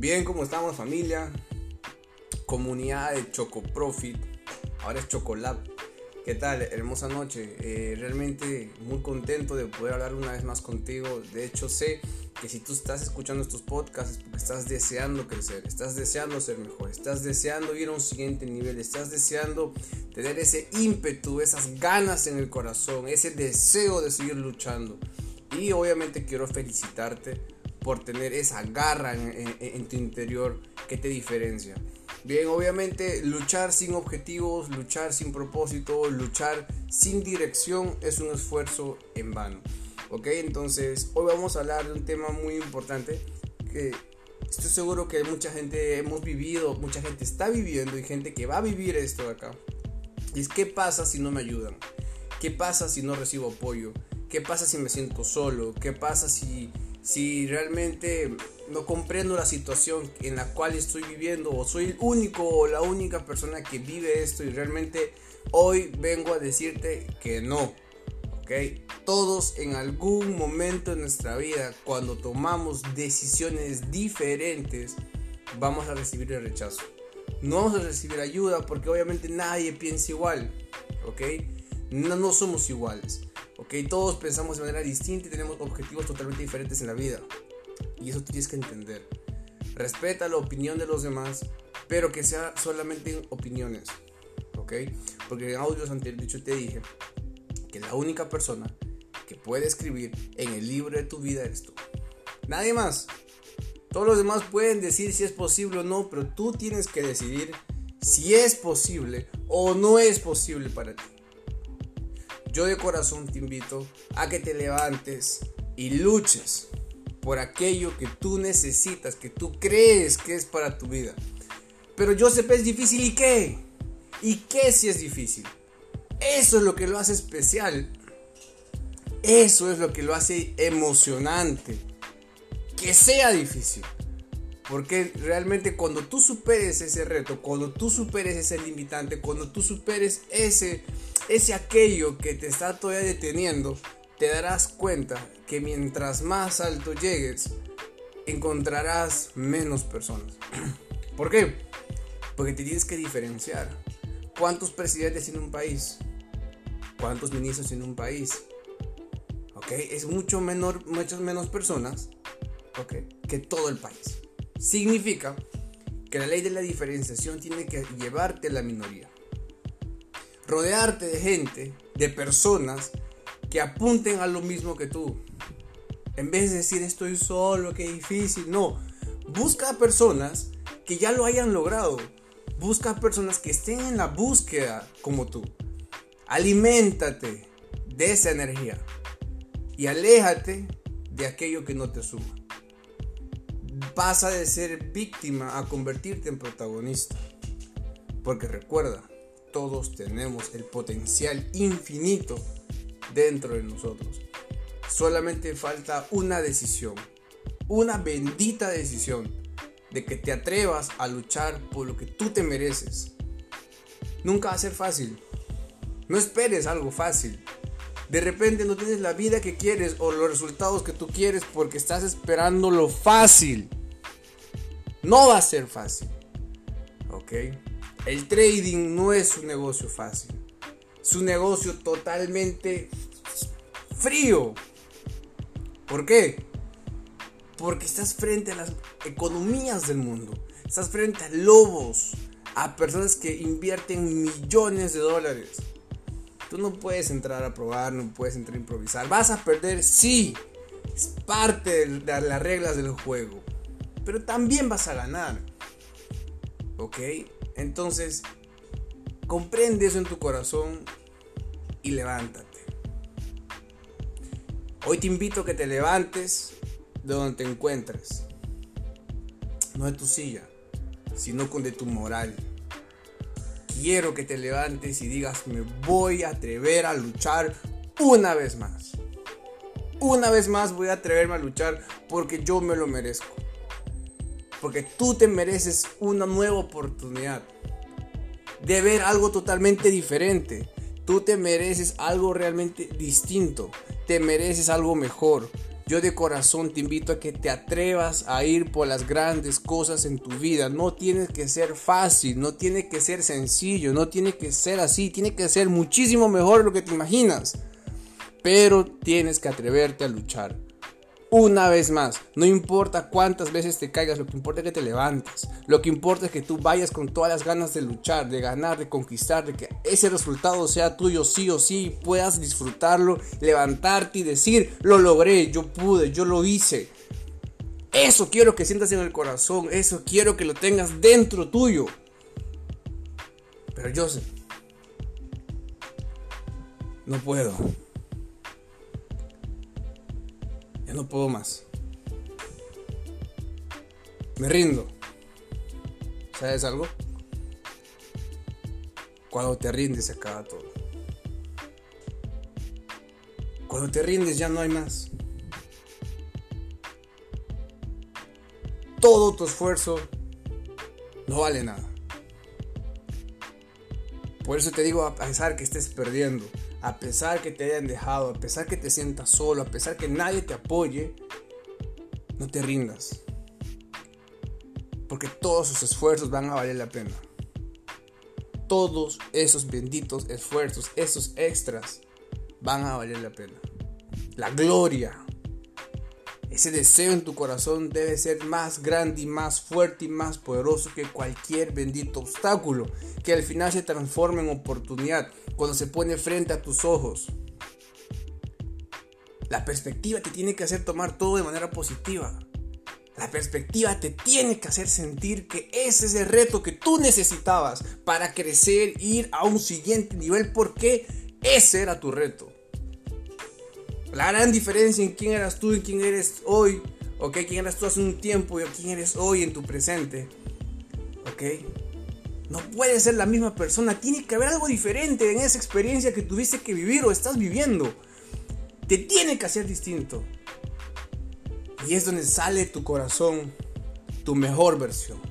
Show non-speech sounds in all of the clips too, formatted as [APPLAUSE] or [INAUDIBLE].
Bien, ¿cómo estamos familia? Comunidad de Choco Profit, ahora es Chocolab. ¿Qué tal? Hermosa noche. Eh, realmente muy contento de poder hablar una vez más contigo. De hecho, sé que si tú estás escuchando estos podcasts es porque estás deseando crecer, estás deseando ser mejor, estás deseando ir a un siguiente nivel, estás deseando tener ese ímpetu, esas ganas en el corazón, ese deseo de seguir luchando. Y obviamente quiero felicitarte por tener esa garra en, tu interior que te diferencia. Bien, obviamente luchar sin objetivos, luchar sin propósito, luchar sin dirección es un esfuerzo en vano. Ok, entonces hoy vamos a hablar de un tema muy importante que estoy seguro que mucha gente hemos vivido, mucha gente está viviendo y gente que va a vivir esto de acá. Y es qué pasa si no me ayudan, qué pasa si no recibo apoyo, qué pasa si me siento solo, qué pasa si si realmente no comprendo la situación en la cual estoy viviendo o soy el único o la única persona que vive esto y realmente hoy vengo a decirte que no. ¿ok? Todos en algún momento de nuestra vida cuando tomamos decisiones diferentes vamos a recibir el rechazo. No vamos a recibir ayuda porque obviamente nadie piensa igual. ¿ok? No, no somos iguales. ¿Ok? Todos pensamos de manera distinta y tenemos objetivos totalmente diferentes en la vida. Y eso tienes que entender. Respeta la opinión de los demás, pero que sea solamente opiniones, ¿ok? Porque en audios anteriores yo te dije que la única persona que puede escribir en el libro de tu vida eres tú. Nadie más. Todos los demás pueden decir si es posible o no, pero tú tienes que decidir si es posible o no es posible para ti. Yo de corazón te invito a que te levantes y luches por aquello que tú necesitas, que tú crees que es para tu vida. Pero que es difícil y qué? ¿Y qué si es difícil? Eso es lo que lo hace especial. Eso es lo que lo hace emocionante. Que sea difícil. Porque realmente cuando tú superes ese reto, cuando tú superes ese limitante, cuando tú superes ese ese aquello que te está todavía deteniendo, te darás cuenta que mientras más alto llegues, encontrarás menos personas. [CLEARS THROAT] ¿Por qué? Porque te tienes que diferenciar. ¿Cuántos presidentes en un país? ¿Cuántos ministros en un país? ¿Ok? Es mucho menor, muchas menos personas ¿ok? que todo el país. Significa que la ley de la diferenciación tiene que llevarte a la minoría rodearte de gente, de personas que apunten a lo mismo que tú. En vez de decir estoy solo, qué difícil, no. Busca personas que ya lo hayan logrado. Busca personas que estén en la búsqueda como tú. Aliméntate de esa energía y aléjate de aquello que no te suma. Pasa de ser víctima a convertirte en protagonista. Porque recuerda, todos tenemos el potencial infinito dentro de nosotros. Solamente falta una decisión, una bendita decisión de que te atrevas a luchar por lo que tú te mereces. Nunca va a ser fácil. No esperes algo fácil. De repente no tienes la vida que quieres o los resultados que tú quieres porque estás esperando lo fácil. No va a ser fácil. ¿Ok? El trading no es un negocio fácil. Es un negocio totalmente frío. ¿Por qué? Porque estás frente a las economías del mundo. Estás frente a lobos, a personas que invierten millones de dólares. Tú no puedes entrar a probar, no puedes entrar a improvisar. ¿Vas a perder? Sí. Es parte de las reglas del juego. Pero también vas a ganar. ¿Ok? Entonces, comprende eso en tu corazón y levántate. Hoy te invito a que te levantes de donde te encuentres. No de tu silla, sino con de tu moral. Quiero que te levantes y digas, me voy a atrever a luchar una vez más. Una vez más voy a atreverme a luchar porque yo me lo merezco. Porque tú te mereces una nueva oportunidad de ver algo totalmente diferente. Tú te mereces algo realmente distinto. Te mereces algo mejor. Yo de corazón te invito a que te atrevas a ir por las grandes cosas en tu vida. No tiene que ser fácil, no tiene que ser sencillo, no tiene que ser así, tiene que ser muchísimo mejor de lo que te imaginas. Pero tienes que atreverte a luchar. Una vez más, no importa cuántas veces te caigas, lo que importa es que te levantes. Lo que importa es que tú vayas con todas las ganas de luchar, de ganar, de conquistar, de que ese resultado sea tuyo sí o sí, puedas disfrutarlo, levantarte y decir, lo logré, yo pude, yo lo hice. Eso quiero que sientas en el corazón, eso quiero que lo tengas dentro tuyo. Pero yo sé, no puedo. Ya no puedo más. Me rindo. ¿Sabes algo? Cuando te rindes se acaba todo. Cuando te rindes ya no hay más. Todo tu esfuerzo no vale nada. Por eso te digo, a pesar que estés perdiendo, a pesar que te hayan dejado, a pesar que te sientas solo, a pesar que nadie te apoye, no te rindas. Porque todos esos esfuerzos van a valer la pena. Todos esos benditos esfuerzos, esos extras, van a valer la pena. La gloria, ese deseo en tu corazón debe ser más grande y más fuerte y más poderoso que cualquier bendito obstáculo, que al final se transforma en oportunidad cuando se pone frente a tus ojos. La perspectiva te tiene que hacer tomar todo de manera positiva. La perspectiva te tiene que hacer sentir que ese es el reto que tú necesitabas para crecer, ir a un siguiente nivel, porque ese era tu reto. La gran diferencia en quién eras tú y quién eres hoy, ¿ok? Quién eras tú hace un tiempo y quién eres hoy en tu presente, ¿ok? No puede ser la misma persona, tiene que haber algo diferente en esa experiencia que tuviste que vivir o estás viviendo. Te tiene que hacer distinto. Y es donde sale tu corazón, tu mejor versión.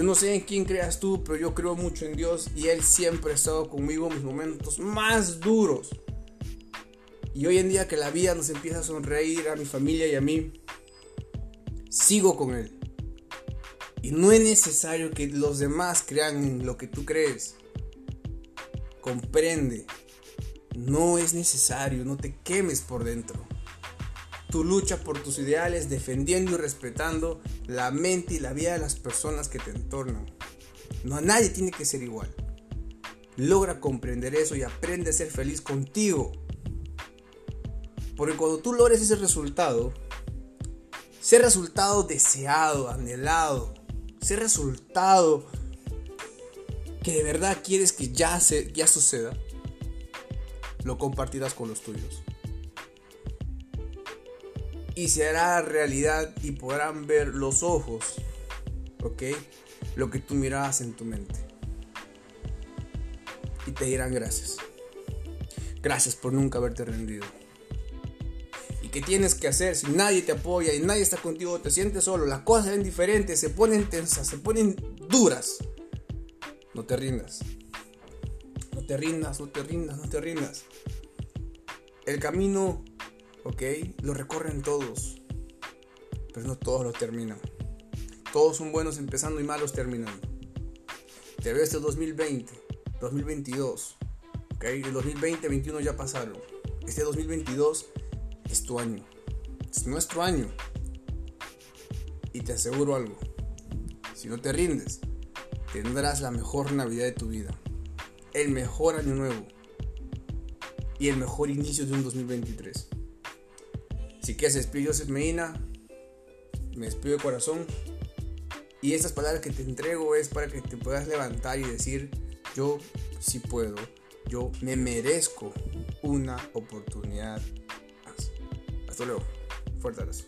Yo no sé en quién creas tú, pero yo creo mucho en Dios y Él siempre ha estado conmigo en mis momentos más duros. Y hoy en día que la vida nos empieza a sonreír a mi familia y a mí, sigo con Él. Y no es necesario que los demás crean en lo que tú crees. Comprende. No es necesario, no te quemes por dentro tu lucha por tus ideales, defendiendo y respetando la mente y la vida de las personas que te entornan. No a nadie tiene que ser igual. Logra comprender eso y aprende a ser feliz contigo. Porque cuando tú logres ese resultado, ese resultado deseado, anhelado, ese resultado que de verdad quieres que ya, se, ya suceda, lo compartirás con los tuyos y se hará realidad y podrán ver los ojos, ¿ok? Lo que tú mirabas en tu mente. Y te dirán gracias. Gracias por nunca haberte rendido. ¿Y qué tienes que hacer si nadie te apoya y nadie está contigo? Te sientes solo, las cosas ven diferentes, se ponen tensas, se ponen duras. No te rindas. No te rindas, no te rindas, no te rindas. El camino ¿ok? Lo recorren todos, pero no todos lo terminan. Todos son buenos empezando y malos terminando. Te veo este 2020, 2022, ¿ok? El 2020, 21 ya pasaron. Este 2022 es tu año, es nuestro año. Y te aseguro algo, si no te rindes, tendrás la mejor Navidad de tu vida, el mejor año nuevo y el mejor inicio de un 2023. Así que se despido Joseph Medina. Me despido de corazón. Y estas palabras que te entrego es para que te puedas levantar y decir, yo sí puedo, yo me merezco una oportunidad más. Hasta luego. Fuerte abrazo.